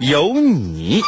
有你。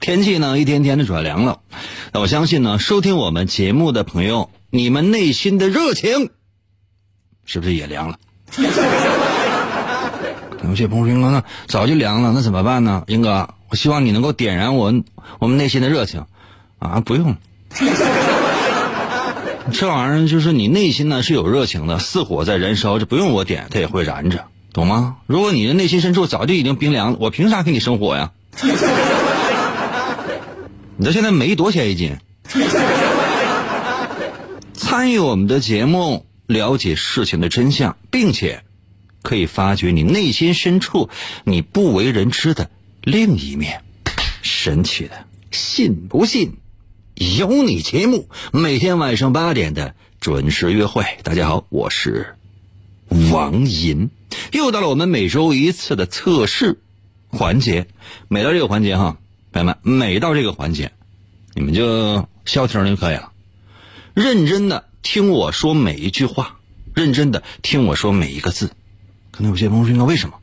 天气呢一天天的转凉了，那我相信呢，收听我们节目的朋友，你们内心的热情是不是也凉了？有些朋友说：“英哥，那早就凉了，那怎么办呢？”英哥，我希望你能够点燃我我们内心的热情啊！不用，这玩意儿就是你内心呢是有热情的，似火在燃烧，这不用我点，它也会燃着，懂吗？如果你的内心深处早就已经冰凉了，我凭啥给你生火呀？你知道现在煤多少钱一斤？参与我们的节目，了解事情的真相，并且可以发掘你内心深处你不为人知的另一面。神奇的，信不信？有你节目，每天晚上八点的准时约会。大家好，我是王银，又到了我们每周一次的测试环节。每到这个环节哈。朋友们，每到这个环节，你们就消停就可以了，认真的听我说每一句话，认真的听我说每一个字。可能有些朋友说：“那为什么？”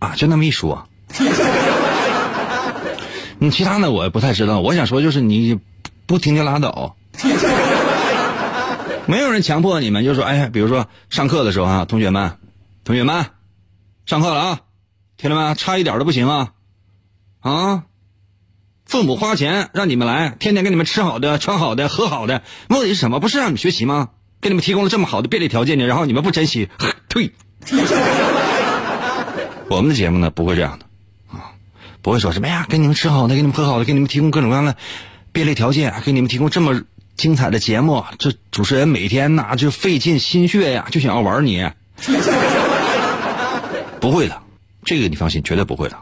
啊，就那么一说。你其他的我不太知道。我想说就是你不听就拉倒，没有人强迫你们。就说哎，比如说上课的时候啊，同学们，同学们，上课了啊，听到没？差一点都不行啊。啊！父母花钱让你们来，天天给你们吃好的、穿好的、喝好的，目的是什么？不是让你们学习吗？给你们提供了这么好的便利条件呢，然后你们不珍惜，退。我们的节目呢，不会这样的啊，不会说什么呀，给你们吃好的，给你们喝好的，给你们提供各种各样的便利条件，给你们提供这么精彩的节目。这主持人每天呐就费尽心血呀，就想要玩你。不会的，这个你放心，绝对不会的。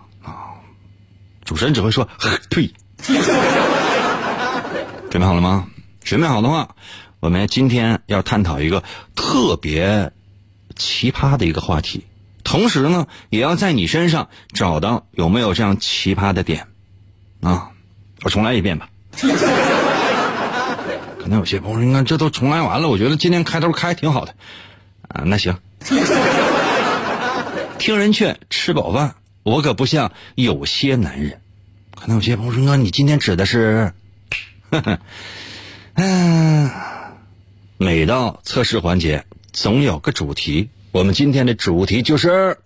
主持人只会说“退”，准备好了吗？准备好的话，我们今天要探讨一个特别奇葩的一个话题，同时呢，也要在你身上找到有没有这样奇葩的点啊！我重来一遍吧。可能有些朋友说：“你看，这都重来完了，我觉得今天开头开挺好的啊。”那行，听人劝，吃饱饭。我可不像有些男人，可能有些朋友说：“哥，你今天指的是？” 嗯，每到测试环节，总有个主题。我们今天的主题就是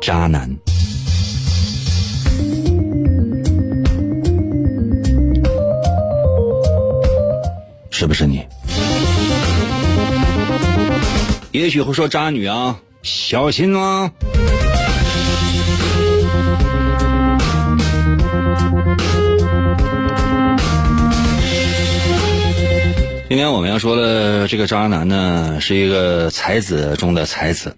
渣男。是不是你？也许会说渣女啊，小心啊！今天我们要说的这个渣男呢，是一个才子中的才子。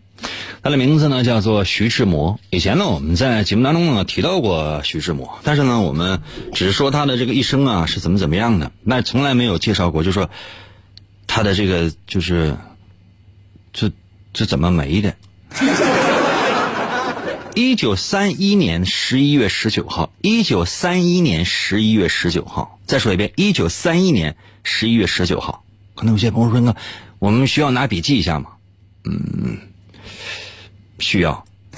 他的名字呢叫做徐志摩。以前呢我们在节目当中呢提到过徐志摩，但是呢我们只是说他的这个一生啊是怎么怎么样的，那从来没有介绍过，就说他的这个就是这这怎么没的？一九三一年十一月十九号，一九三一年十一月十九号。再说一遍，一九三一年十一月十九号。可能有些朋友说：“那我们需要拿笔记一下吗？”嗯，需要。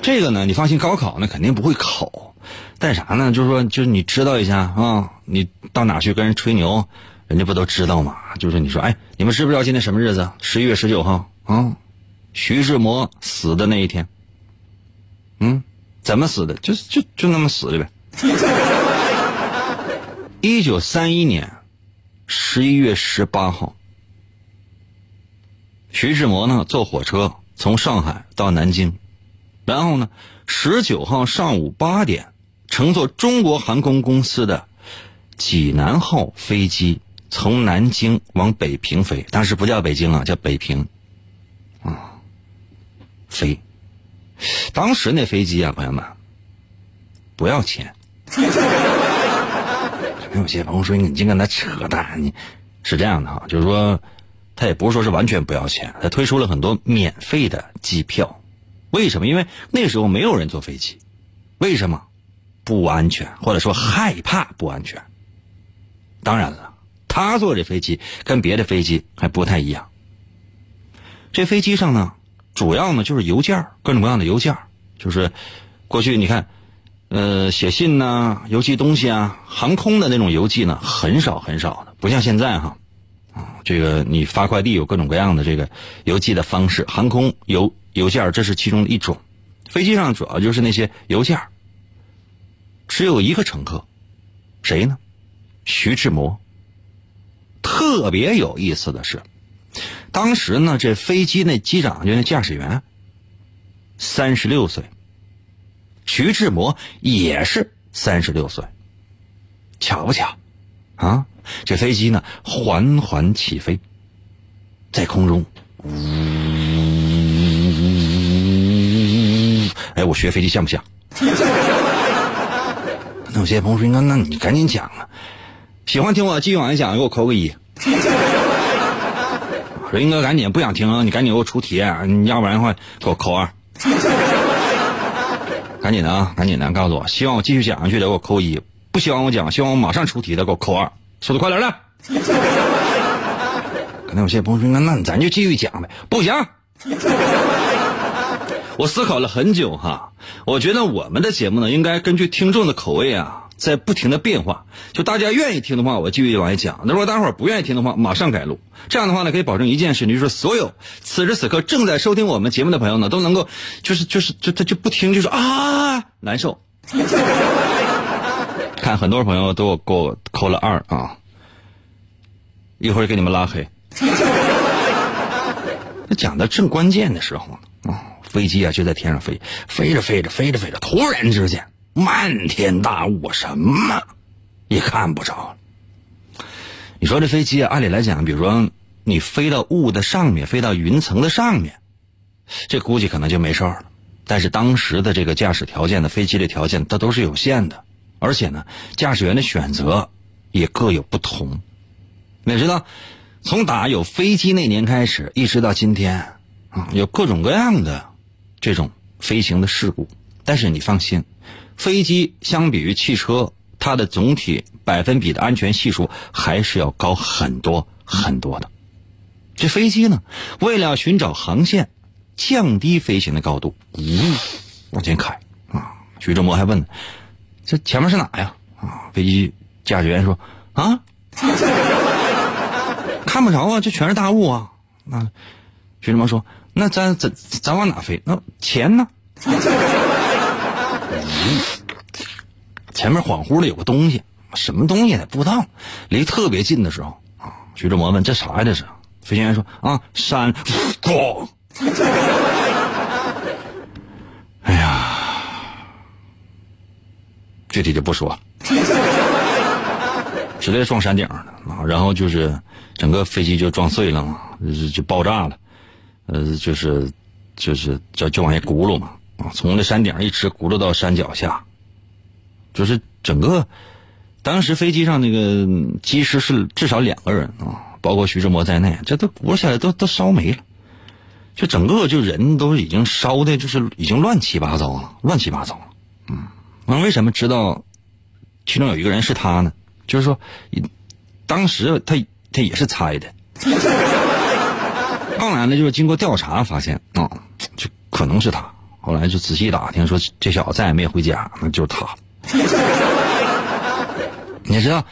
这个呢，你放心，高考呢肯定不会考。但啥呢？就是说，就是你知道一下啊，你到哪去跟人吹牛，人家不都知道吗？就是你说，哎，你们知不知道今天什么日子？十一月十九号啊，徐志摩死的那一天。嗯，怎么死的？就就就那么死的呗。一九三一年十一月十八号，徐志摩呢坐火车从上海到南京，然后呢十九号上午八点。乘坐中国航空公司的济南号飞机从南京往北平飞，当时不叫北京啊，叫北平，啊，飞。当时那飞机啊，朋友们，不要钱。有些朋友说你净跟他扯淡，你是这样的哈，就是说，他也不是说是完全不要钱，他推出了很多免费的机票。为什么？因为那时候没有人坐飞机，为什么？不安全，或者说害怕不安全。当然了，他坐这飞机跟别的飞机还不太一样。这飞机上呢，主要呢就是邮件各种各样的邮件就是过去你看，呃，写信呐，邮寄东西啊，航空的那种邮寄呢，很少很少的，不像现在哈，啊这个你发快递有各种各样的这个邮寄的方式，航空邮邮件这是其中的一种。飞机上主要就是那些邮件只有一个乘客，谁呢？徐志摩。特别有意思的是，当时呢，这飞机那机长就那驾驶员，三十六岁。徐志摩也是三十六岁，巧不巧？啊，这飞机呢缓缓起飞，在空中，呜，哎，我学飞机像不像？那有些朋友说：“那那你赶紧讲啊！喜欢听我继续往下讲，给我扣个一。说英哥赶紧，不想听，你赶紧给我出题，你要不然的话给我扣二。赶紧的啊，赶紧的，告诉我，希望我继续讲下去的给我扣一，不希望我讲，希望我马上出题的给我扣二，速度快点的。可能有些朋友说：“那那咱就继续讲呗。”不行。我思考了很久哈，我觉得我们的节目呢，应该根据听众的口味啊，在不停的变化。就大家愿意听的话，我继续往下讲；那如果大伙儿不愿意听的话，马上改录。这样的话呢，可以保证一件事，就是所有此时此刻正在收听我们节目的朋友呢，都能够就是就是就他就不听，就说啊难受。看很多朋友都给我扣了二啊，一会儿给你们拉黑。那讲的正关键的时候呢啊。飞机啊，就在天上飞，飞着飞着，飞着飞着，突然之间，漫天大雾，什么也看不着。你说这飞机啊，按理来讲，比如说你飞到雾的上面，飞到云层的上面，这估计可能就没事了。但是当时的这个驾驶条件的飞机的条件，它都是有限的，而且呢，驾驶员的选择也各有不同。你知道，从打有飞机那年开始，一直到今天啊，有各种各样的。这种飞行的事故，但是你放心，飞机相比于汽车，它的总体百分比的安全系数还是要高很多很多的。这飞机呢，为了寻找航线，降低飞行的高度，呜，往前开啊。徐志摩还问：“这前面是哪呀？”啊，飞机驾驶员说：“啊，看不着啊，这全是大雾啊。”啊，徐志摩说。那咱咱咱往哪飞？那钱呢？前面恍惚的有个东西，什么东西呢？不知道。离特别近的时候啊，徐志摩问：“这啥呀？这是？”飞行员说：“啊，山。”具体就不说。直接撞山顶了啊！然后就是整个飞机就撞碎了嘛，就爆炸了。呃，就是，就是就就往下轱辘嘛，啊，从那山顶一直轱辘到山脚下，就是整个，当时飞机上那个机师是至少两个人啊，包括徐志摩在内，这都轱辘下来都都烧没了，就整个就人都已经烧的，就是已经乱七八糟了，乱七八糟了。嗯，那为什么知道其中有一个人是他呢？就是说，当时他他也是猜的。后来呢，就是经过调查发现啊，就可能是他。后来就仔细打听，说这小子再也没回家，那就是他。你知道，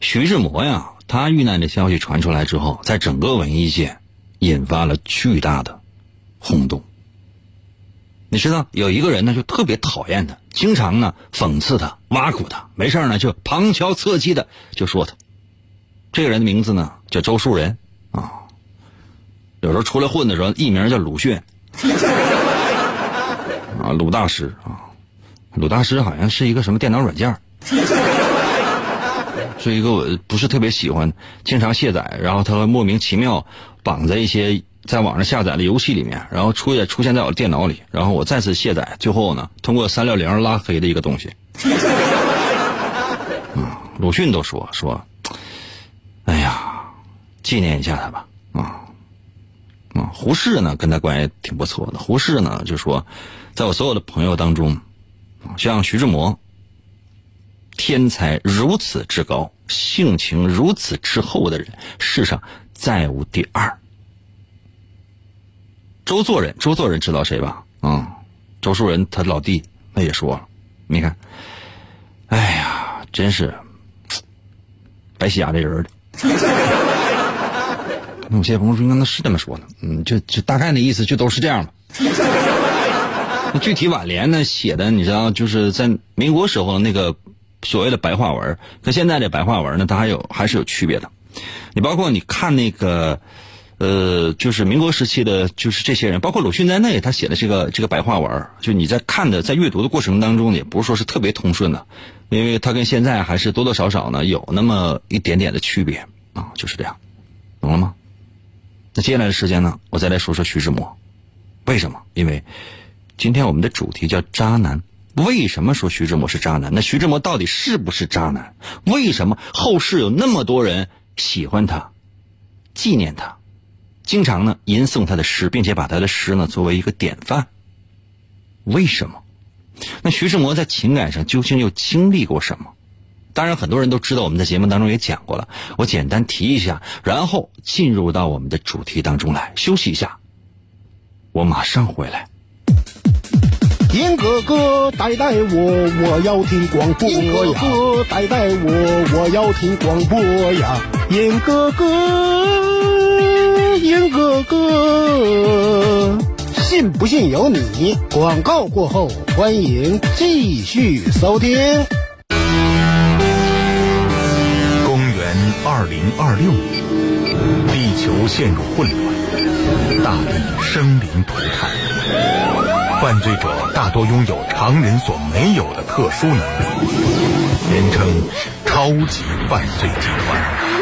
徐志摩呀，他遇难的消息传出来之后，在整个文艺界引发了巨大的轰动。你知道，有一个人呢，就特别讨厌他，经常呢讽刺他、挖苦他，没事呢就旁敲侧击的就说他。这个人的名字呢叫周树人。啊，有时候出来混的时候，艺名叫鲁迅。啊，鲁大师。啊，鲁大师好像是一个什么电脑软件是一个我不是特别喜欢，经常卸载，然后他会莫名其妙绑在一些在网上下载的游戏里面，然后出也出现在我的电脑里，然后我再次卸载，最后呢，通过三六零拉黑的一个东西。啊，鲁迅都说说，哎呀，纪念一下他吧，啊。啊，胡适呢，跟他关系挺不错的。胡适呢，就说，在我所有的朋友当中，像徐志摩，天才如此之高，性情如此之厚的人，世上再无第二。周作人，周作人知道谁吧？啊，周树人他老弟，他也说了，你看，哎呀，真是白瞎这人的。有些朋友说：“那是这么说的，嗯，就就大概的意思就都是这样吧。那具体挽联呢写的，你知道，就是在民国时候那个所谓的白话文，跟现在的白话文呢，它还有还是有区别的。你包括你看那个，呃，就是民国时期的，就是这些人，包括鲁迅在内，他写的这个这个白话文，就你在看的在阅读的过程当中，也不是说是特别通顺的，因为他跟现在还是多多少少呢有那么一点点的区别啊，就是这样，懂了吗？”那接下来的时间呢，我再来说说徐志摩。为什么？因为今天我们的主题叫渣男。为什么说徐志摩是渣男？那徐志摩到底是不是渣男？为什么后世有那么多人喜欢他、纪念他，经常呢吟诵他的诗，并且把他的诗呢作为一个典范？为什么？那徐志摩在情感上究竟又经历过什么？当然，很多人都知道，我们在节目当中也讲过了。我简单提一下，然后进入到我们的主题当中来，休息一下。我马上回来。严哥哥，带带我，我要听广播呀！严哥哥，带带我，我要听广播呀！严哥哥，严哥哥，信不信由你。广告过后，欢迎继续收听。公元二零二六年，地球陷入混乱，大地生灵涂炭，犯罪者大多拥有常人所没有的特殊能力，人称超级犯罪集团。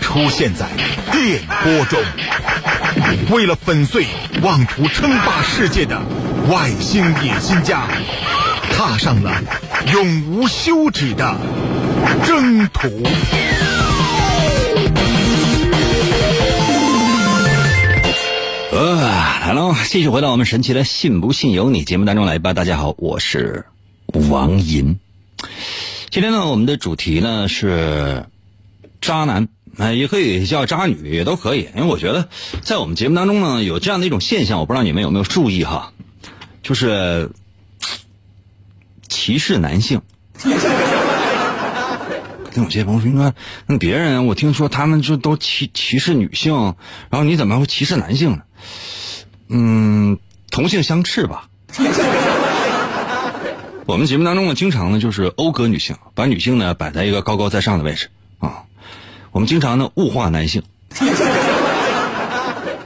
出现在电波中，为了粉碎妄图称霸世界的外星野心家，踏上了永无休止的征途。呃，来喽，继续回到我们神奇的“信不信由你”节目当中来吧。大家好，我是王银。今天呢，我们的主题呢是渣男，哎，也可以叫渣女，也都可以。因为我觉得在我们节目当中呢，有这样的一种现象，我不知道你们有没有注意哈，就是歧视男性。跟有些朋友说，你说那别人，我听说他们就都歧歧视女性，然后你怎么会歧视男性呢？嗯，同性相斥吧。我们节目当中呢，经常呢就是讴歌女性，把女性呢摆在一个高高在上的位置啊。我们经常呢物化男性，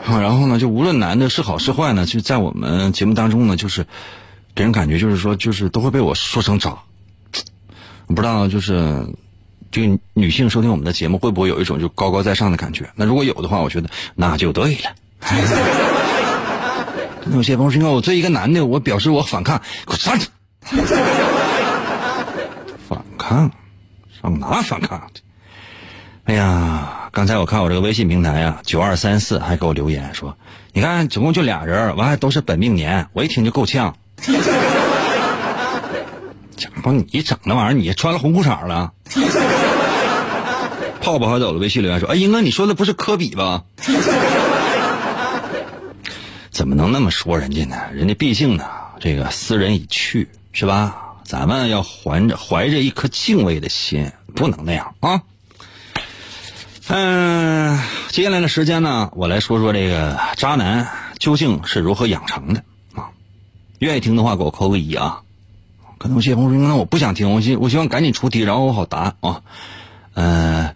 然后呢，就无论男的是好是坏呢，就在我们节目当中呢，就是给人感觉就是说，就是都会被我说成渣。我不知道，就是这个女性收听我们的节目，会不会有一种就高高在上的感觉？那如果有的话，我觉得那就对了。那有些朋友说，我作为一个男的，我表示我反抗，给我站着！反抗？上哪反抗？哎呀，刚才我看我这个微信平台呀，九二三四还给我留言说，你看总共就俩人，完还都是本命年，我一听就够呛。讲吧，你整那玩意儿，你穿了红裤衩了？泡泡还走了微信留言说，哎，英哥，你说的不是科比吧？怎么能那么说人家呢？人家毕竟呢，这个斯人已去，是吧？咱们要怀着怀着一颗敬畏的心，不能那样啊。嗯，接下来的时间呢，我来说说这个渣男究竟是如何养成的啊？愿意听的话，给我扣个一啊。可能有些朋友说，那我不想听，我希我希望赶紧出题，然后我好答啊。嗯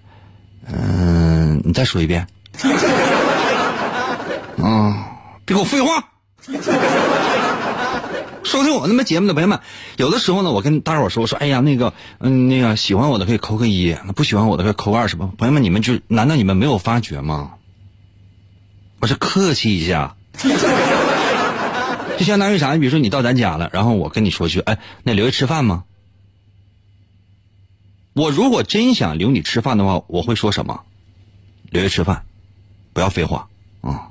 嗯，你再说一遍。啊，别给我废话。收听我那么节目的朋友们，有的时候呢，我跟大伙说，我说，哎呀，那个，嗯，那个喜欢我的可以扣个一，不喜欢我的可以扣个二，是吧？朋友们，你们就难道你们没有发觉吗？我是客气一下，就相当于啥？你比如说你到咱家了，然后我跟你说句，哎，那留下吃饭吗？我如果真想留你吃饭的话，我会说什么？留下吃饭，不要废话啊！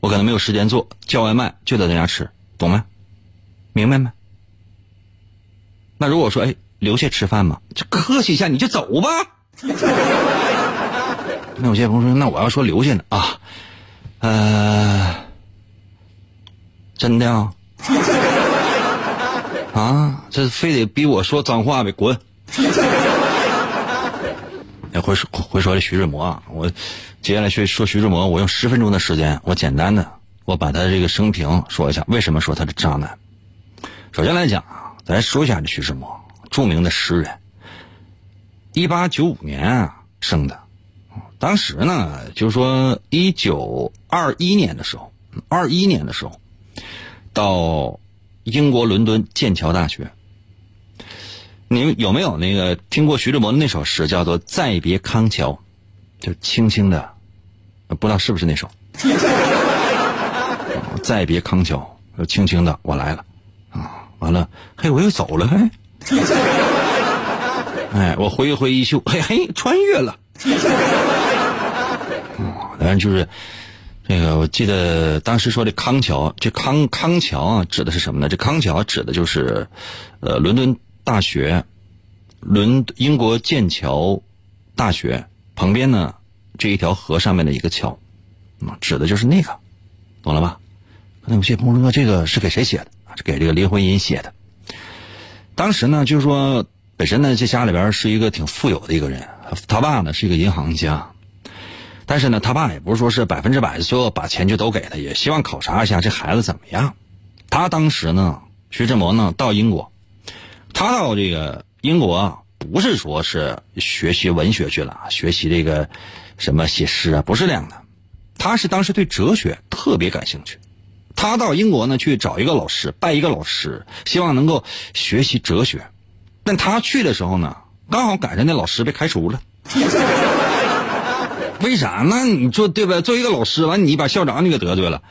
我可能没有时间做，叫外卖就在咱家吃，懂没？明白没？那如果说哎留下吃饭嘛，就客气一下你就走吧。那有些朋友说，那我要说留下呢啊，呃，真的啊？啊，这非得逼我说脏话呗？滚！哎，会说会说的徐志摩啊，我接下来去说徐志摩，我用十分钟的时间，我简单的我把他这个生平说一下，为什么说他是渣男？首先来讲啊，咱说一下这徐志摩，著名的诗人，一八九五年啊生的，当时呢就是说一九二一年的时候，二一年的时候，到英国伦敦剑桥大学。你们有没有那个听过徐志摩的那首诗，叫做《再别康桥》，就轻轻的，不知道是不是那首？再别康桥，就轻轻的，我来了。完了，嘿，我又走了，嘿，哎，我挥一挥衣袖，嘿嘿，穿越了。嗯，反正就是这个，我记得当时说的康桥，这康康桥啊，指的是什么呢？这康桥指的就是，呃，伦敦大学，伦英国剑桥大学旁边呢这一条河上面的一个桥，啊，指的就是那个，懂了吧？那有些朋友说，这个是给谁写的？给这个林徽因写的。当时呢，就是说，本身呢，这家里边是一个挺富有的一个人，他爸呢是一个银行家，但是呢，他爸也不是说是百分之百所有把钱就都给他，也希望考察一下这孩子怎么样。他当时呢，徐志摩呢到英国，他到这个英国不是说是学习文学去了，学习这个什么写诗啊，不是这样的，他是当时对哲学特别感兴趣。他到英国呢，去找一个老师，拜一个老师，希望能够学习哲学。但他去的时候呢，刚好赶上那老师被开除了。为啥？那你说对吧？作为一个老师，完你把校长你给得罪了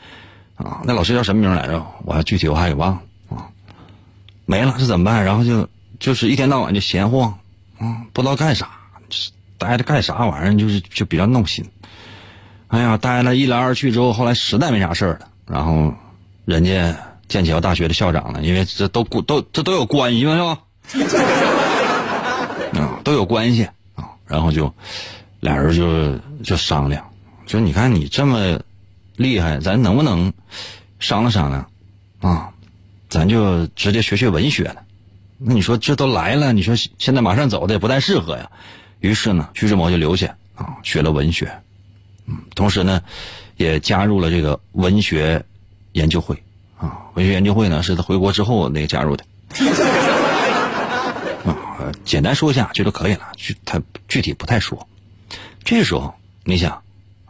啊？那老师叫什么名来着？我还具体我还给忘了啊。没了，这怎么办？然后就就是一天到晚就闲晃啊，不知道干啥，待着干啥玩意儿，就是就比较闹心。哎呀，待了一来二去之后，后来实在没啥事儿了。然后，人家剑桥大学的校长呢，因为这都都这都有关系嘛，是吧？啊，都有关系啊。然后就俩人就就商量，说你看你这么厉害，咱能不能商量商量啊？咱就直接学学文学了。那你说这都来了，你说现在马上走的也不太适合呀。于是呢，徐志摩就留下啊，学了文学。嗯，同时呢。也加入了这个文学研究会，啊，文学研究会呢是他回国之后那个加入的，啊，简单说一下就都可以了，具他具体不太说。这时候你想，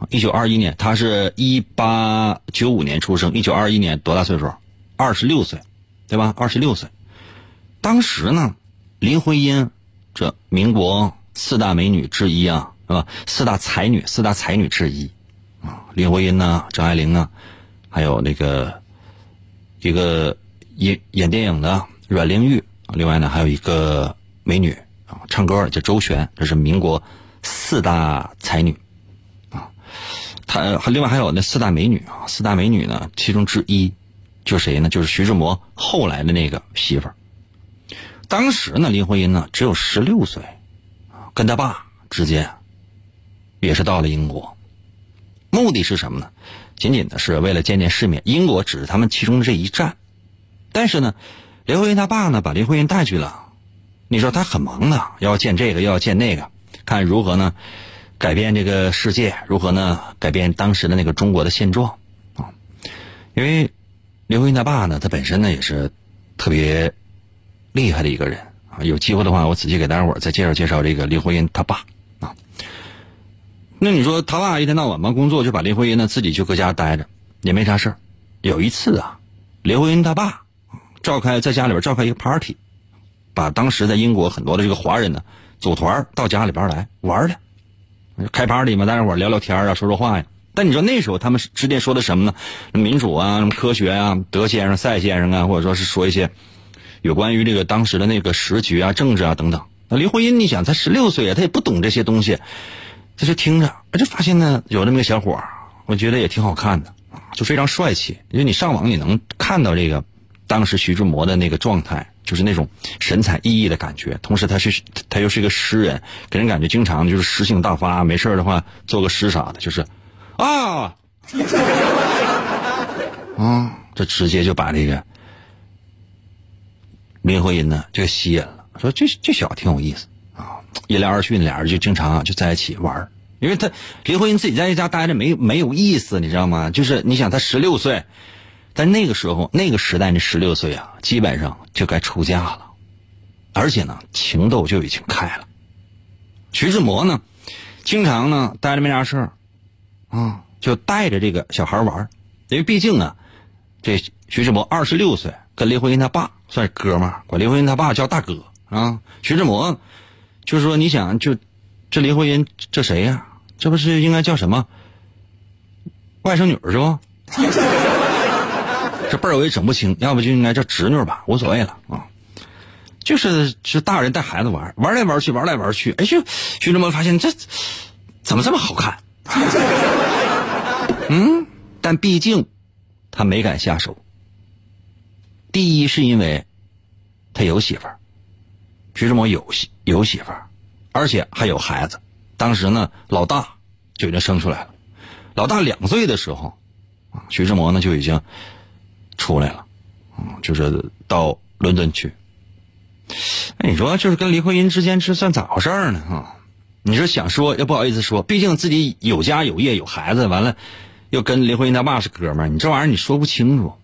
一九二一年，他是一八九五年出生，一九二一年多大岁数？二十六岁，对吧？二十六岁。当时呢，林徽因这民国四大美女之一啊，是吧？四大才女，四大才女之一啊。林徽因呢，张爱玲啊，还有那个一个演演电影的阮玲玉，另外呢还有一个美女啊，唱歌叫周璇，这是民国四大才女。他另外还有那四大美女啊，四大美女呢，其中之一就是谁呢？就是徐志摩后来的那个媳妇儿。当时呢，林徽因呢只有十六岁，跟他爸之间也是到了英国，目的是什么呢？仅仅的是为了见见世面。英国只是他们其中的这一站，但是呢，林徽因他爸呢把林徽因带去了。你说他很忙的，要见这个又要见那个，看如何呢？改变这个世界如何呢？改变当时的那个中国的现状啊！因为林徽因他爸呢，他本身呢也是特别厉害的一个人啊。有机会的话，我仔细给大家伙再介绍介绍这个林徽因他爸。那你说他爸一天到晚忙工作，就把林徽因呢自己就搁家待着，也没啥事有一次啊，林徽因他爸召开在家里边召开一个 party，把当时在英国很多的这个华人呢组团到家里边来玩的。开 party 嘛，大家伙聊聊天啊，说说话呀。但你说那时候他们之间说的什么呢？民主啊，什么科学啊，德先生、赛先生啊，或者说是说一些有关于这个当时的那个时局啊、政治啊等等。那林徽因，你想，才十六岁啊，他也不懂这些东西，他就听着，就发现呢，有这么个小伙我觉得也挺好看的，就非常帅气。因为你上网你能看到这个当时徐志摩的那个状态。就是那种神采奕奕的感觉，同时他是他又是一个诗人，给人感觉经常就是诗性大发，没事的话做个诗啥的，就是啊，啊，这直接就把这个林徽因呢就吸引了，说这这小子挺有意思啊，一来二去，俩人就经常就在一起玩因为他林徽因自己在家待着没没有意思，你知道吗？就是你想他十六岁。在那个时候，那个时代，那十六岁啊，基本上就该出嫁了，而且呢，情窦就已经开了。徐志摩呢，经常呢待着没啥事儿，啊，就带着这个小孩玩因为毕竟啊，这徐志摩二十六岁，跟林徽因他爸算是哥们儿，管林徽因他爸叫大哥啊。徐志摩就是说，你想，就这林徽因这谁呀？这不是应该叫什么外甥女是不？这辈儿我也整不清，要不就应该叫侄女吧，无所谓了啊。就是是大人带孩子玩，玩来玩去，玩来玩去，哎，就徐志摩发现这怎么这么好看？嗯，但毕竟他没敢下手。第一是因为他有媳妇儿，徐志摩有媳有媳妇儿，而且还有孩子。当时呢，老大就已经生出来了，老大两岁的时候，啊，徐志摩呢就已经。出来了，嗯，就是到伦敦去。哎，你说就是跟林徽因之间这算咋回事呢？哈，你说想说又不好意思说，毕竟自己有家有业有孩子，完了又跟林徽因他爸是哥们儿，你这玩意儿你说不清楚。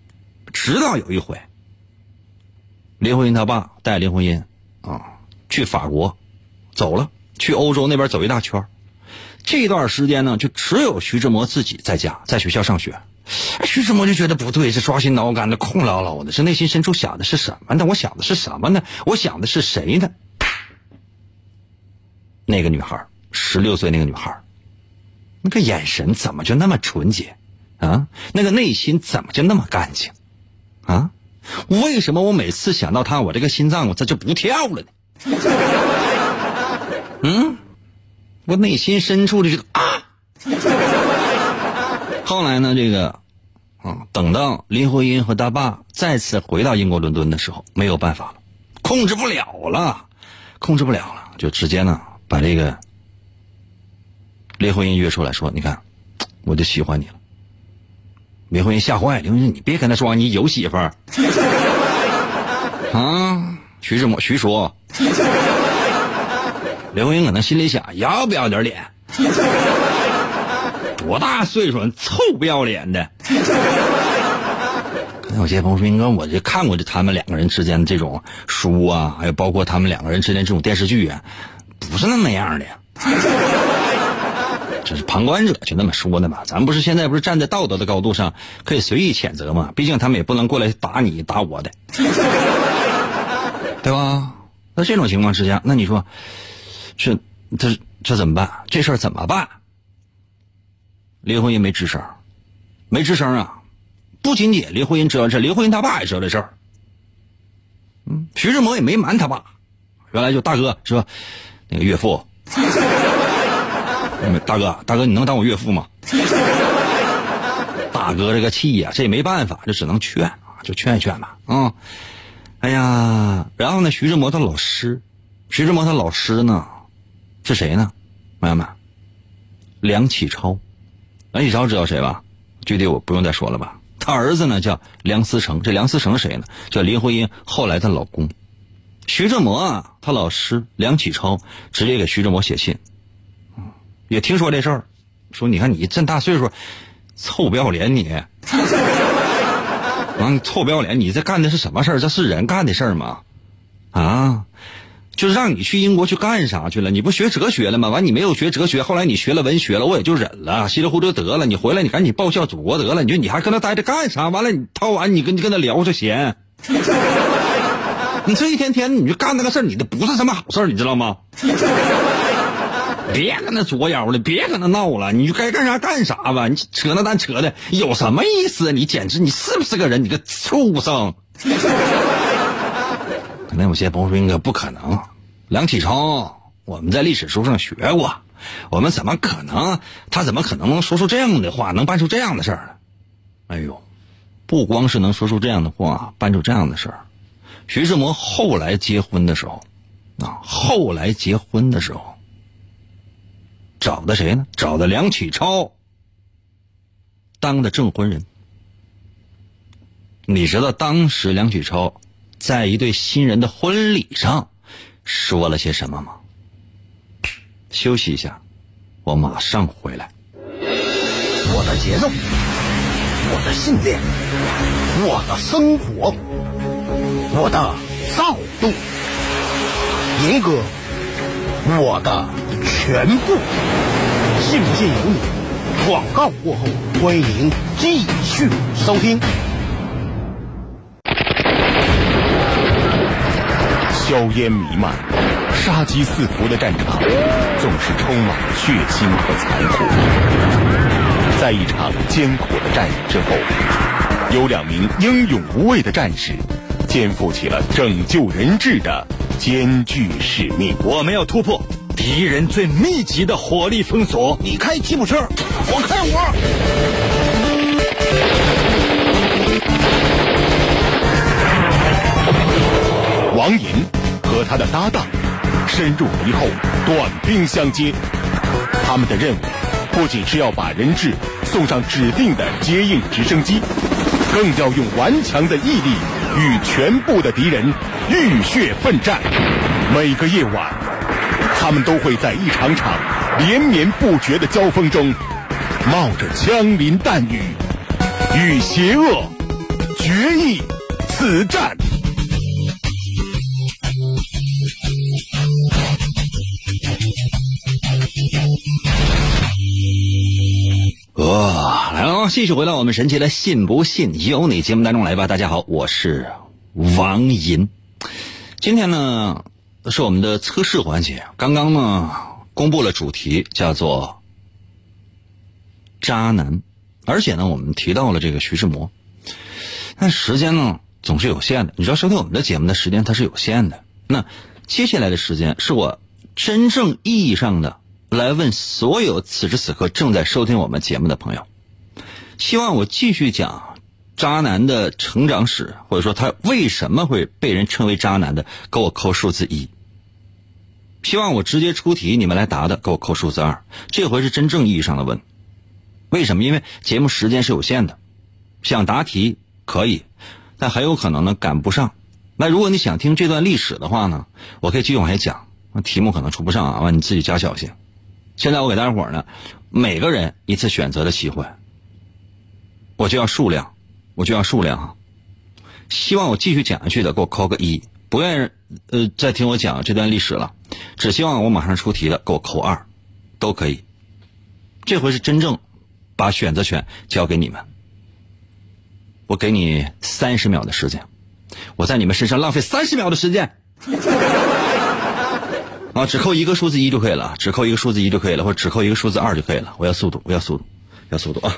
直到有一回，林徽因他爸带林徽因啊去法国走了，去欧洲那边走一大圈这段时间呢，就只有徐志摩自己在家，在学校上学。徐志摩就觉得不对，是抓心挠肝的，空落落的，是内心深处想的是什么呢？我想的是什么呢？我想的是谁呢？那个女孩，十六岁那个女孩，那个眼神怎么就那么纯洁啊？那个内心怎么就那么干净啊？为什么我每次想到她，我这个心脏我这就不跳了呢？嗯，我内心深处的这个啊。后来呢？这个，啊，等到林徽因和他爸再次回到英国伦敦的时候，没有办法了，控制不了了，控制不了了，就直接呢把这个林徽因约出来说：“你看，我就喜欢你了。”林徽因吓坏了，林徽因你别跟他说你有媳妇儿 啊！徐志摩，徐说，林徽因可能心里想：要不要点脸？多大岁数，臭不要脸的！有些朋友说：“应该我就看过这他们两个人之间的这种书啊，还有包括他们两个人之间这种电视剧啊，不是那么样的。这是旁观者就那么说的嘛。咱不是现在不是站在道德的高度上可以随意谴责嘛？毕竟他们也不能过来打你打我的，对吧？那这种情况之下，那你说，这这这怎么办？这事儿怎么办？林徽因没吱声，没吱声啊！不仅仅林徽因知道这，林徽因他爸也知道这事儿。嗯，徐志摩也没瞒他爸，原来就大哥是吧？那个岳父，大哥，大哥，你能当我岳父吗？大哥这个气呀，这也没办法，就只能劝啊，就劝一劝吧。啊，哎呀，然后呢，徐志摩他老师，徐志摩他老师呢，是谁呢？朋友们，梁启超，梁启超知道谁吧？具体我不用再说了吧。他儿子呢叫梁思成，这梁思成谁呢？叫林徽因后来的老公。徐志摩啊，他老师梁启超直接给徐志摩写信，也听说这事儿，说你看你这大岁数，臭不要脸你，啊，臭不要脸，你这干的是什么事儿？这是人干的事儿吗？啊？就是让你去英国去干啥去了？你不学哲学了吗？完，你没有学哲学，后来你学了文学了，我也就忍了，稀里糊涂得了。你回来，你赶紧报效祖国得了。你说你还跟他待着干啥？完了，你掏完你跟你跟他聊着闲，你这一天天你就干那个事儿，你的不是什么好事儿，你知道吗？别跟那作妖了，别跟那闹了，你就该干啥干啥吧。你扯那蛋扯的有什么意思？你简直你是不是个人？你个畜生！可能有些朋友说应该不可能，梁启超，我们在历史书上学过，我们怎么可能？他怎么可能能说出这样的话，能办出这样的事儿？哎呦，不光是能说出这样的话，办出这样的事儿。徐志摩后来结婚的时候，啊，后来结婚的时候，找的谁呢？找的梁启超当的证婚人。你知道当时梁启超？在一对新人的婚礼上，说了些什么吗？休息一下，我马上回来。我的节奏，我的信念，我的生活，我的躁动，银哥，我的全部，信不信由你。广告过后，欢迎继续收听。硝烟弥漫、杀机四伏的战场，总是充满了血腥和残酷。在一场艰苦的战役之后，有两名英勇无畏的战士，肩负起了拯救人质的艰巨使命。我们要突破敌人最密集的火力封锁。你开吉普车，我开我。王银。和他的搭档深入敌后，短兵相接。他们的任务不仅是要把人质送上指定的接应直升机，更要用顽强的毅力与全部的敌人浴血奋战。每个夜晚，他们都会在一场场连绵不绝的交锋中，冒着枪林弹雨，与邪恶决一死战。继续回到我们神奇的“信不信由你”节目当中来吧。大家好，我是王银。今天呢是我们的测试环节，刚刚呢公布了主题，叫做“渣男”，而且呢我们提到了这个徐志摩。但时间呢总是有限的，你知道收听我们的节目的时间它是有限的。那接下来的时间是我真正意义上的。来问所有此时此刻正在收听我们节目的朋友，希望我继续讲渣男的成长史，或者说他为什么会被人称为渣男的，给我扣数字一。希望我直接出题，你们来答的，给我扣数字二。这回是真正意义上的问，为什么？因为节目时间是有限的，想答题可以，但很有可能呢赶不上。那如果你想听这段历史的话呢，我可以继续往下讲，题目可能出不上啊，完你自己加小心。现在我给大家伙儿呢，每个人一次选择的机会，我就要数量，我就要数量啊！希望我继续讲下去的，给我扣个一；不愿意呃再听我讲这段历史了，只希望我马上出题的，给我扣二，都可以。这回是真正把选择权交给你们，我给你三十秒的时间，我在你们身上浪费三十秒的时间。啊，只扣一个数字一就可以了，只扣一个数字一就可以了，或者只扣一个数字二就可以了。我要速度，我要速度，要速度啊！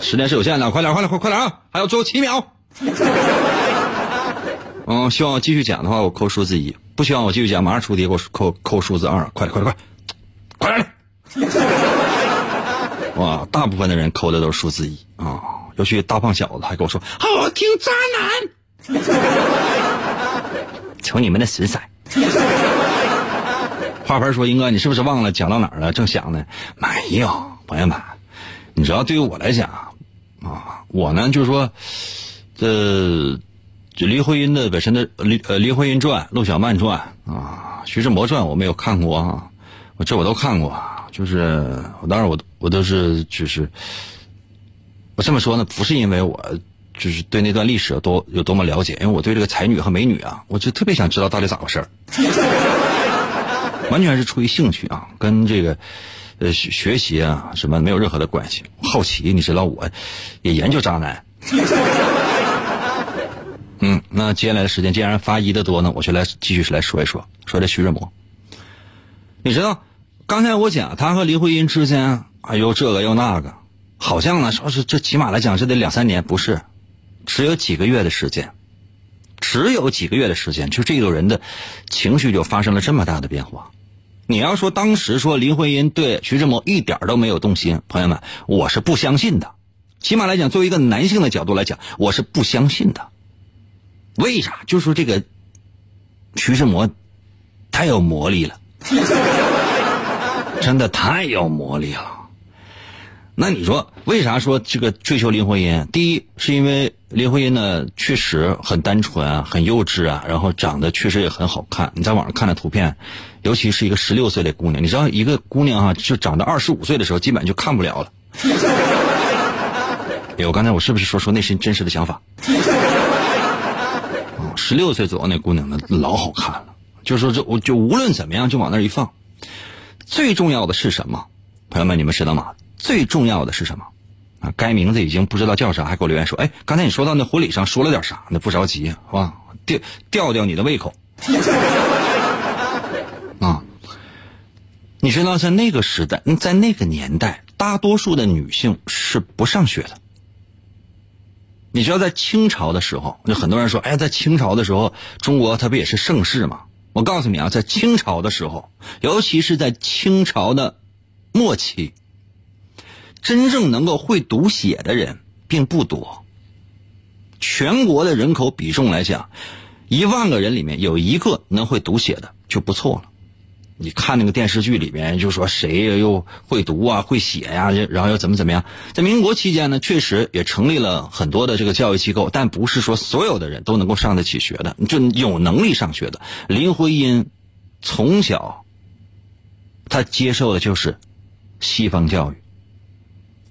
时间是有限的，快点，快点，快快点啊！还有最后七秒。嗯，希望我继续讲的话，我扣数字一；不希望我继续讲，马上出题给我扣扣数字二。快点，快点，快，快点！哇，大部分的人扣的都是数字一啊。尤其大胖小子还跟我说：“好听渣男。”瞅你们那损色。花盆说：“英哥，你是不是忘了讲到哪儿了？正想呢。没有，朋友们，你知道，对于我来讲啊，我呢就是说，这这《林徽因》的本身的《林呃林徽因传》《陆小曼传》啊，《徐志摩传》我没有看过啊，我这我都看过，就是当然我我都是就是。我这么说呢，不是因为我就是对那段历史有多有多么了解，因为我对这个才女和美女啊，我就特别想知道到底咋回事儿完全是出于兴趣啊，跟这个呃学学习啊什么没有任何的关系。好奇，你知道我也研究渣男。嗯，那接下来的时间既然发一的多呢，我就来继续来说一说说这徐志摩。你知道，刚才我讲他和林徽因之间，哎呦这个又那个。好像呢，说是这起码来讲，这得两三年，不是，只有几个月的时间，只有几个月的时间，就这个人的情绪就发生了这么大的变化。你要说当时说林徽因对徐志摩一点都没有动心，朋友们，我是不相信的。起码来讲，作为一个男性的角度来讲，我是不相信的。为啥？就说这个徐志摩太有魔力了，真的太有魔力了。那你说为啥说这个追求林徽因？第一是因为林徽因呢确实很单纯啊，很幼稚啊，然后长得确实也很好看。你在网上看的图片，尤其是一个十六岁的姑娘，你知道一个姑娘哈，就长到二十五岁的时候，基本就看不了了。哎，我刚才我是不是说出内心真实的想法？十六岁左右那姑娘呢，老好看了。就说这我就无论怎么样就往那一放。最重要的是什么？朋友们，你们知道吗？最重要的是什么？啊，该名字已经不知道叫啥，还给我留言说：“哎，刚才你说到那婚礼上说了点啥？那不着急，好吧？吊吊吊你的胃口。啊，你知道在那个时代，在那个年代，大多数的女性是不上学的。你知道在清朝的时候，有很多人说：“哎，在清朝的时候，中国它不也是盛世吗？”我告诉你啊，在清朝的时候，尤其是在清朝的末期。真正能够会读写的人并不多。全国的人口比重来讲，一万个人里面有一个能会读写的就不错了。你看那个电视剧里面就说谁又会读啊、会写呀，然后又怎么怎么样。在民国期间呢，确实也成立了很多的这个教育机构，但不是说所有的人都能够上得起学的，就有能力上学的。林徽因从小，她接受的就是西方教育。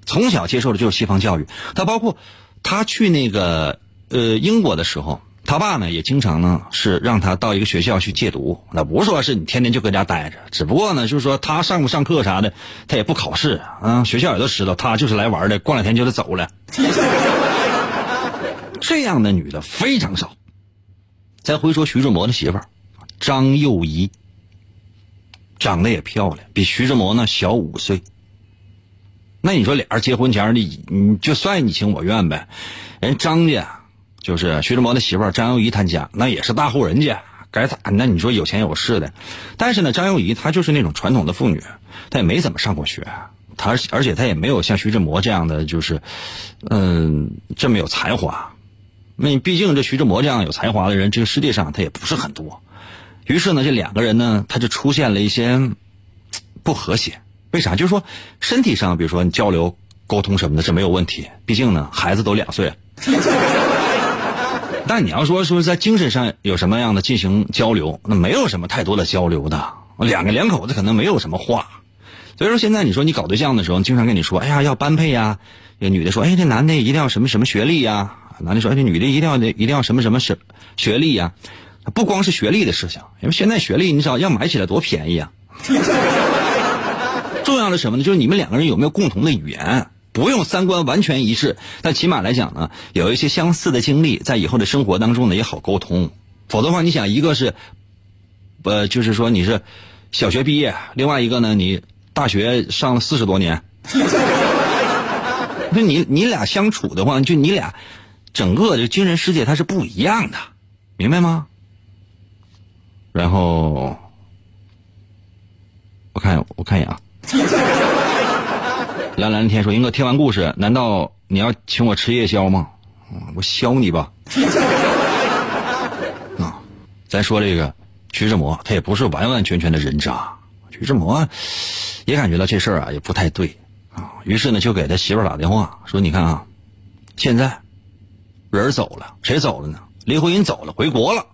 从小接受的就是西方教育，他包括他去那个呃英国的时候，他爸呢也经常呢是让他到一个学校去戒毒。那不是说是你天天就搁家待着，只不过呢就是说他上不上课啥的，他也不考试啊。学校也都知道他就是来玩的，过两天就得走了。这样的女的非常少。再回说徐志摩的媳妇儿张幼仪，长得也漂亮，比徐志摩呢小五岁。那你说俩人结婚前你你就算你情我愿呗，人张家就是徐志摩的媳妇张幼仪他家那也是大户人家，该咋那你说有钱有势的，但是呢张幼仪她就是那种传统的妇女，她也没怎么上过学，她而且她也没有像徐志摩这样的就是，嗯这么有才华，那毕竟这徐志摩这样有才华的人这个世界上他也不是很多，于是呢这两个人呢他就出现了一些不和谐。为啥？就是说身体上，比如说你交流、沟通什么的，是没有问题。毕竟呢，孩子都两岁。但你要说说在精神上有什么样的进行交流，那没有什么太多的交流的。两个两口子可能没有什么话。所以说现在你说你搞对象的时候，经常跟你说，哎呀要般配呀。这女的说，哎这男的一定要什么什么学历呀？男的说，哎这女的一定要一定要什么什么学学历呀？不光是学历的事情，因为现在学历你知道要买起来多便宜啊。重要的什么呢？就是你们两个人有没有共同的语言？不用三观完全一致，但起码来讲呢，有一些相似的经历，在以后的生活当中呢也好沟通。否则的话，你想一个是，呃，就是说你是小学毕业，另外一个呢你大学上了四十多年，那你你俩相处的话，就你俩整个的精神世界它是不一样的，明白吗？然后我看我看一眼啊。蓝蓝天说：“英哥，听完故事，难道你要请我吃夜宵吗？我削你吧！啊，咱说这个徐志摩，他也不是完完全全的人渣。徐志摩也感觉到这事儿啊也不太对啊，于是呢就给他媳妇儿打电话说：你看啊，现在人走了，谁走了呢？林徽因走了，回国了，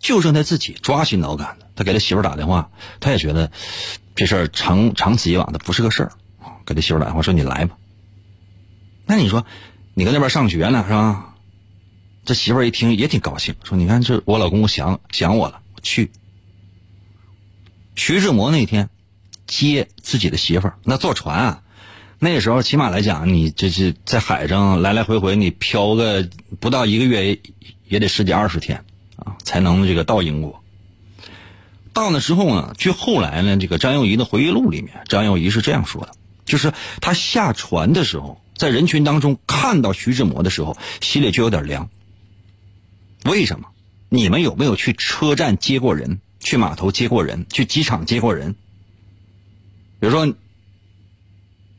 就剩他自己抓心挠肝的。他给他媳妇打电话，他也觉得。”这事儿长长此以往的不是个事儿，给他媳妇打电话说你来吧。那你说，你搁那边上学呢是吧？这媳妇儿一听也挺高兴，说你看这我老公想想我了，我去。徐志摩那天接自己的媳妇儿，那坐船啊，那时候起码来讲，你这是在海上来来回回，你漂个不到一个月也得十几二十天啊，才能这个到英国。到那之后呢？据后来呢，这个张幼仪的回忆录里面，张幼仪是这样说的：，就是他下船的时候，在人群当中看到徐志摩的时候，心里就有点凉。为什么？你们有没有去车站接过人？去码头接过人？去机场接过人？比如说，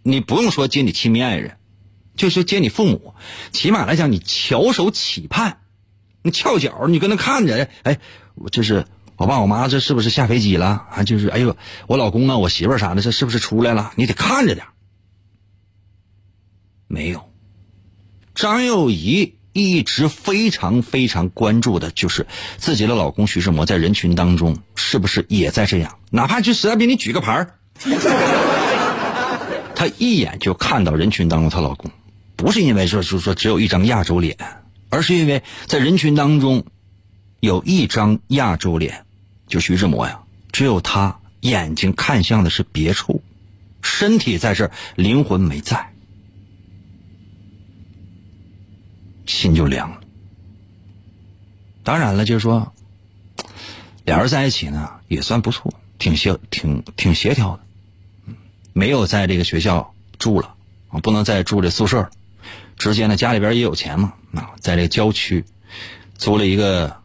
你不用说接你亲密爱人，就是接你父母，起码来讲，你翘首企盼，你翘脚，你跟那看着，哎，我这是。我爸我妈这是不是下飞机了啊？就是哎呦，我老公啊，我媳妇儿啥的，这是不是出来了？你得看着点。没有，张幼仪一直非常非常关注的就是自己的老公徐志摩在人群当中是不是也在这样，哪怕就实在给你举个牌儿，她一眼就看到人群当中她老公，不是因为说说说只有一张亚洲脸，而是因为在人群当中有一张亚洲脸。就徐志摩呀，只有他眼睛看向的是别处，身体在这儿，灵魂没在，心就凉了。当然了，就是说，俩人在一起呢，也算不错，挺协，挺挺协调的。没有在这个学校住了啊，不能再住这宿舍了，直接呢，家里边也有钱嘛，啊，在这个郊区租了一个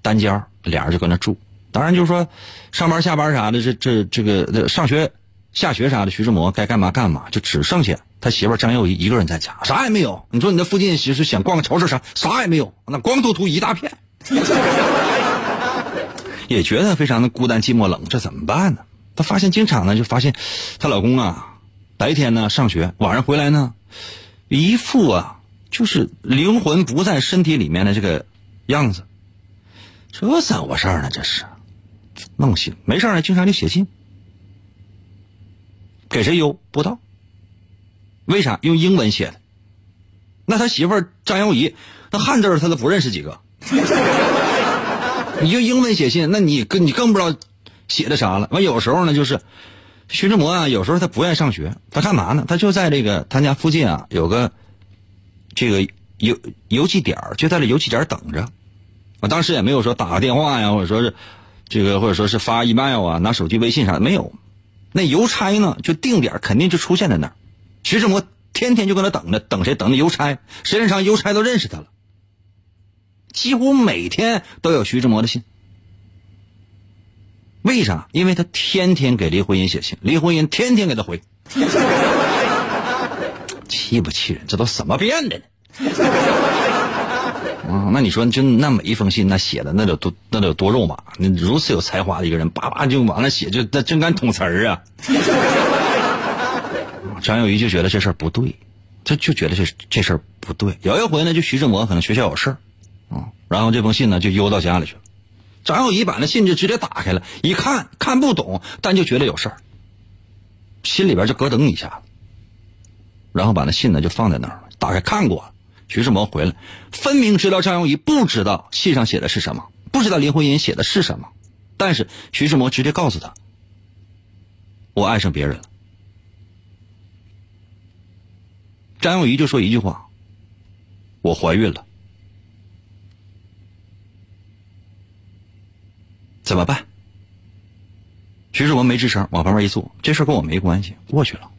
单间俩人就搁那住。当然，就是说，上班下班啥的，这这这个上学、下学啥的，徐志摩该干嘛干嘛，就只剩下他媳妇张幼仪一个人在家，啥也没有。你说你那附近其实想逛个超市啥，啥也没有，那光秃秃一大片，也觉得非常的孤单寂寞冷，这怎么办呢？她发现经常呢，就发现她老公啊，白天呢上学，晚上回来呢，一副啊就是灵魂不在身体里面的这个样子，这咋回事呢？这是。弄行，没事呢，经常就写信，给谁邮不知道，为啥用英文写的？那他媳妇张幼仪，那汉字他都不认识几个，你用英文写信，那你更你更不知道写的啥了。完有时候呢，就是徐志摩啊，有时候他不愿意上学，他干嘛呢？他就在这个他家附近啊，有个这个邮邮寄点就在这邮寄点等着。我当时也没有说打个电话呀，或者说是。这个或者说是发 email 啊，拿手机微信啥的没有，那邮差呢就定点肯定就出现在那儿。徐志摩天天就搁那等着，等谁？等那邮差。时间长，邮差都认识他了，几乎每天都有徐志摩的信。为啥？因为他天天给林徽因写信，林徽因天天给他回。气不气人？这都什么变的呢？啊，那你说就那每一封信那写的那得多那得有多肉麻？那如此有才华的一个人，叭叭就往那写，就那真敢捅词儿啊！张幼仪就觉得这事儿不对，他就觉得这这事儿不对。有一回呢，就徐志摩可能学校有事儿，啊，然后这封信呢就邮到家里去了。张幼仪把那信就直接打开了，一看看不懂，但就觉得有事儿，心里边就咯噔一下，然后把那信呢就放在那儿，打开看过了。徐志摩回来，分明知道张幼仪不知道信上写的是什么，不知道林徽因写的是什么，但是徐志摩直接告诉他：“我爱上别人了。”张幼仪就说一句话：“我怀孕了。”怎么办？徐志摩没吱声，往旁边一坐，这事跟我没关系，过去了。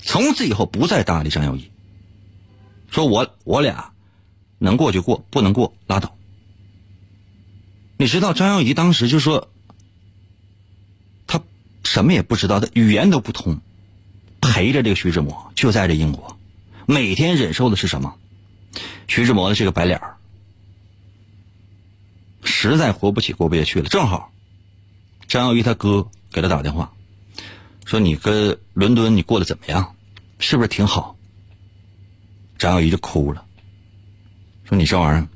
从此以后不再搭理张幼仪，说我我俩能过就过，不能过拉倒。你知道张幼仪当时就说，他什么也不知道，他语言都不通，陪着这个徐志摩就在这英国，每天忍受的是什么？徐志摩的这个白脸儿。实在活不起，过不下去了。正好，张幼仪他哥给他打电话，说：“你跟伦敦你过得怎么样？是不是挺好？”张幼仪就哭了，说：“你这玩意儿，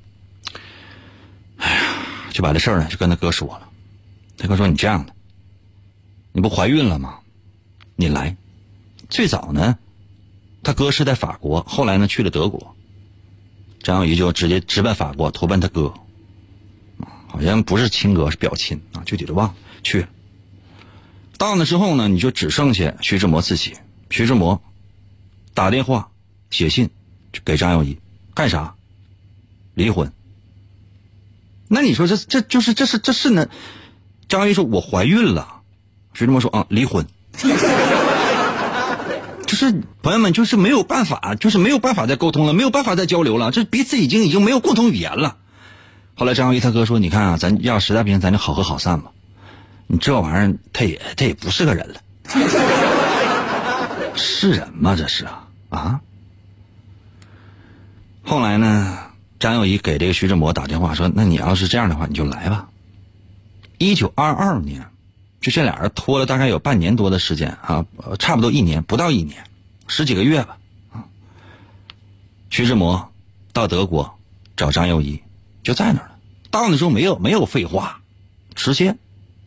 哎呀，就把这事儿呢就跟他哥说了。他哥说：‘你这样的，你不怀孕了吗？你来。’最早呢，他哥是在法国，后来呢去了德国。张幼仪就直接直奔法国，投奔他哥。”好像不是亲哥，是表亲啊，具体的忘了。去到那之后呢，你就只剩下徐志摩自己。徐志摩打电话、写信给张幼仪，干啥？离婚。那你说这这就是这是这是呢？张幼仪说：“我怀孕了。”徐志摩说：“啊，离婚。”就是朋友们，就是没有办法，就是没有办法再沟通了，没有办法再交流了，这彼此已经已经没有共同语言了。后来张幼仪他哥说：“你看啊，咱要实在不行，咱就好合好散吧。你这玩意儿，他也他也不是个人了，是人吗？这是啊啊！”后来呢，张幼仪给这个徐志摩打电话说：“那你要是这样的话，你就来吧。”一九二二年，就这俩人拖了大概有半年多的时间啊，差不多一年不到一年，十几个月吧。徐志摩到德国找张幼仪。就在那儿了，到那时候没有没有废话，直接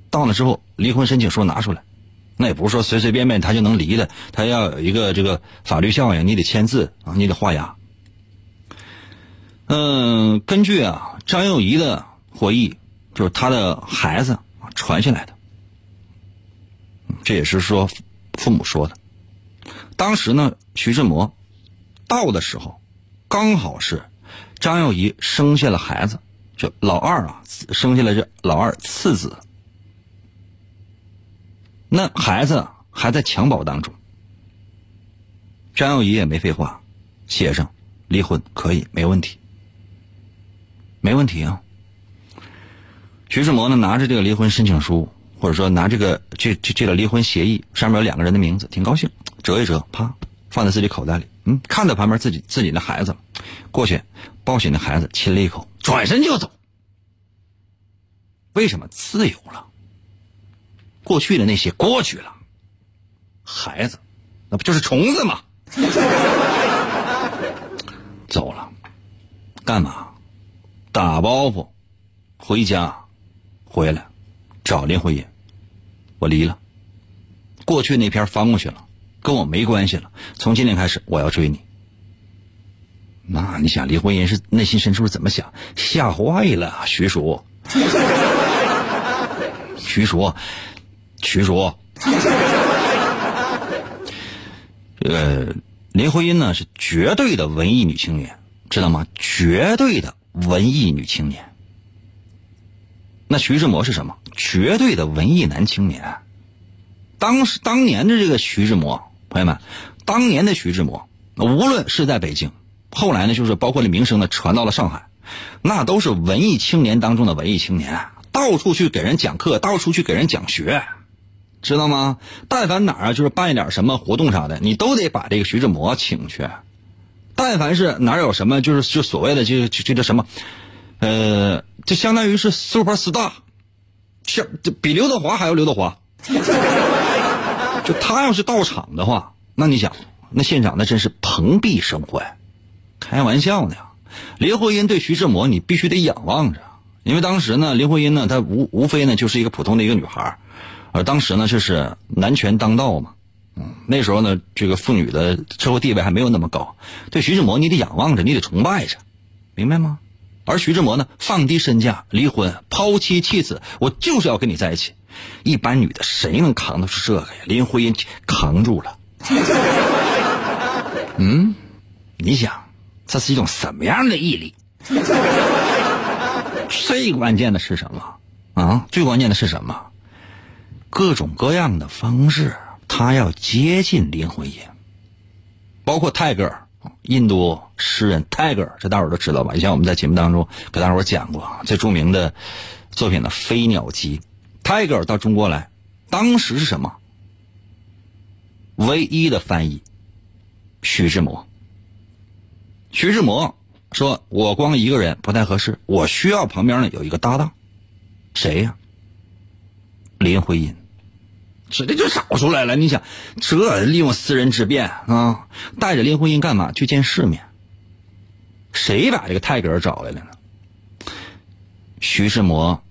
到那之后离婚申请书拿出来，那也不是说随随便便他就能离的，他要有一个这个法律效应，你得签字啊，你得画押。嗯，根据啊张幼仪的回忆，就是他的孩子传下来的，这也是说父母说的。当时呢，徐志摩到的时候，刚好是。张幼仪生下了孩子，就老二啊，生下来这老二次子。那孩子还在襁褓当中。张幼仪也没废话，写上离婚可以，没问题，没问题啊。徐志摩呢，拿着这个离婚申请书，或者说拿这个这这这个离婚协议，上面有两个人的名字，挺高兴，折一折，啪，放在自己口袋里。嗯，看到旁边自己自己的孩子，过去抱起那孩子亲了一口，转身就走。为什么自由了？过去的那些过去了，孩子那不就是虫子吗？走了，干嘛？打包袱回家，回来找林徽因，我离了，过去那篇翻过去了。跟我没关系了。从今天开始，我要追你。那你想，林徽因是内心深处怎么想？吓坏了，徐叔，徐叔，徐叔。呃，林徽因呢是绝对的文艺女青年，知道吗？绝对的文艺女青年。那徐志摩是什么？绝对的文艺男青年。当时当年的这个徐志摩。朋友们，当年的徐志摩，无论是在北京，后来呢，就是包括这名声呢传到了上海，那都是文艺青年当中的文艺青年，到处去给人讲课，到处去给人讲学，知道吗？但凡哪儿啊，就是办一点什么活动啥的，你都得把这个徐志摩请去，但凡是哪有什么，就是就所谓的就就这什么，呃，就相当于是 super star，像比刘德华还要刘德华。就他要是到场的话，那你想，那现场那真是蓬荜生辉。开玩笑呢，林徽因对徐志摩，你必须得仰望着，因为当时呢，林徽因呢，她无无非呢就是一个普通的一个女孩，而当时呢，就是男权当道嘛。嗯，那时候呢，这个妇女的社会地位还没有那么高，对徐志摩你得仰望着，你得崇拜着，明白吗？而徐志摩呢，放低身价离婚，抛妻弃子，我就是要跟你在一起。一般女的谁能扛得住这个呀？林徽因扛住了。嗯，你想，这是一种什么样的毅力？最关键的是什么啊？最关键的是什么？各种各样的方式。他要接近林徽因，包括泰戈尔，印度诗人泰戈尔，这大伙儿都知道吧？以前我们在节目当中给大伙儿讲过最著名的作品的《飞鸟集》。泰戈尔到中国来，当时是什么？唯一的翻译，徐志摩。徐志摩说：“我光一个人不太合适，我需要旁边呢有一个搭档，谁呀？林徽因。”直接就找出来了。你想，这利用私人之便啊，带着林徽因干嘛去见世面？谁把这个泰戈尔找来了呢？徐志摩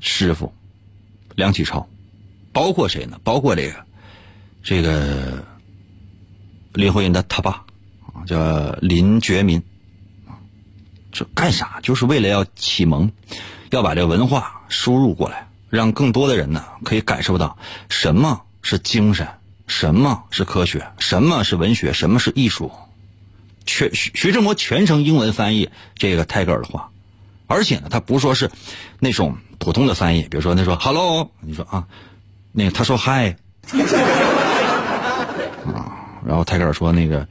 师傅梁启超，包括谁呢？包括这个这个林徽因的他爸叫林觉民这干啥？就是为了要启蒙，要把这文化输入过来。让更多的人呢可以感受到什么是精神，什么是科学，什么是文学，什么是艺术。全徐徐志摩全程英文翻译这个泰戈尔的话，而且呢，他不说是那种普通的翻译，比如说他说 “hello”，你说啊，那个他说 “hi”，啊，然后泰戈尔说那个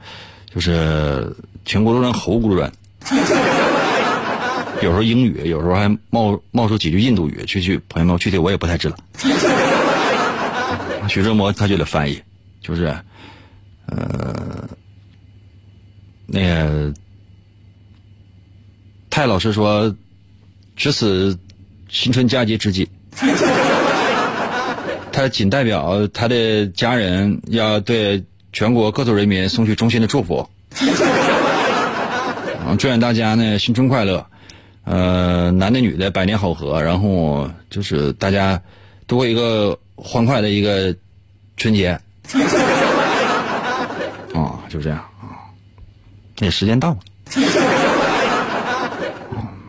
就是全国都让猴咕噜转。有时候英语，有时候还冒冒出几句印度语，去去朋友们具体我也不太知道。徐志摩他就得翻译，就是，呃，那个泰老师说，值此新春佳节之际，他仅代表他的家人要对全国各族人民送去衷心的祝福，祝愿大家呢新春快乐。呃，男的女的百年好合，然后就是大家度过一个欢快的一个春节，啊，就这样啊。那时间到了，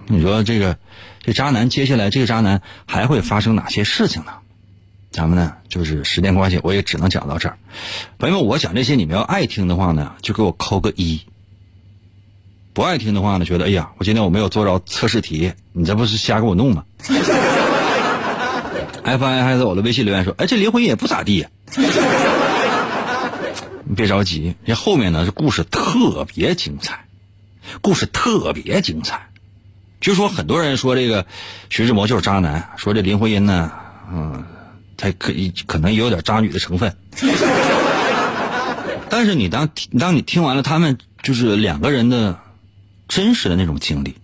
你说这个这渣男接下来这个渣男还会发生哪些事情呢？咱们呢就是时间关系，我也只能讲到这儿。朋友们，我讲这些你们要爱听的话呢，就给我扣个一。不爱听的话呢，觉得哎呀，我今天我没有做着测试题，你这不是瞎给我弄吗？F I 还在我的微信留言说，哎，这林徽因也不咋地。你 别着急，这后面呢，这故事特别精彩，故事特别精彩。据说很多人说这个徐志摩就是渣男，说这林徽因呢，嗯，他可以可能也有点渣女的成分。但是你当当你听完了他们就是两个人的。真实的那种经历，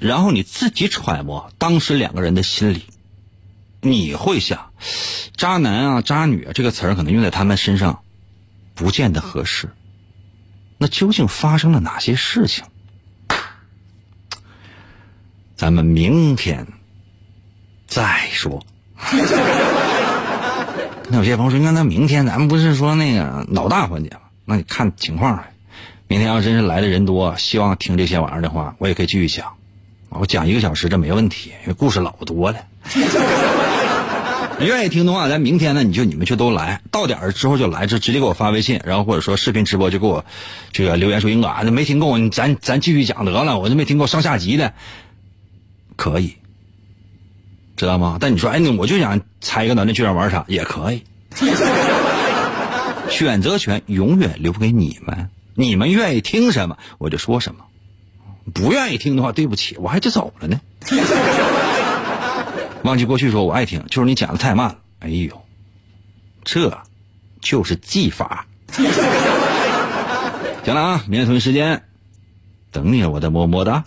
然后你自己揣摩当时两个人的心理，你会想，渣男啊、渣女啊这个词儿可能用在他们身上，不见得合适。那究竟发生了哪些事情？咱们明天再说。那有些朋友说，那那明天咱们不是说那个老大环节吗？那你看情况。明天要真是来的人多，希望听这些玩意儿的话，我也可以继续讲。我讲一个小时这没问题，因为故事老多了。你愿意听的话，咱明天呢，你就你们就都来，到点儿之后就来，就直接给我发微信，然后或者说视频直播就给我这个留言说英哥，没听够，咱咱继续讲得了，我就没听够上下集的，可以，知道吗？但你说，哎，那我就想猜一个男的去哪玩啥，也可以。选择权永远留给你们。你们愿意听什么，我就说什么；不愿意听的话，对不起，我还就走了呢。忘记过去说我爱听，就是你讲的太慢了。哎呦，这就是技法。行了啊，明天同一时间等你，我的么么哒。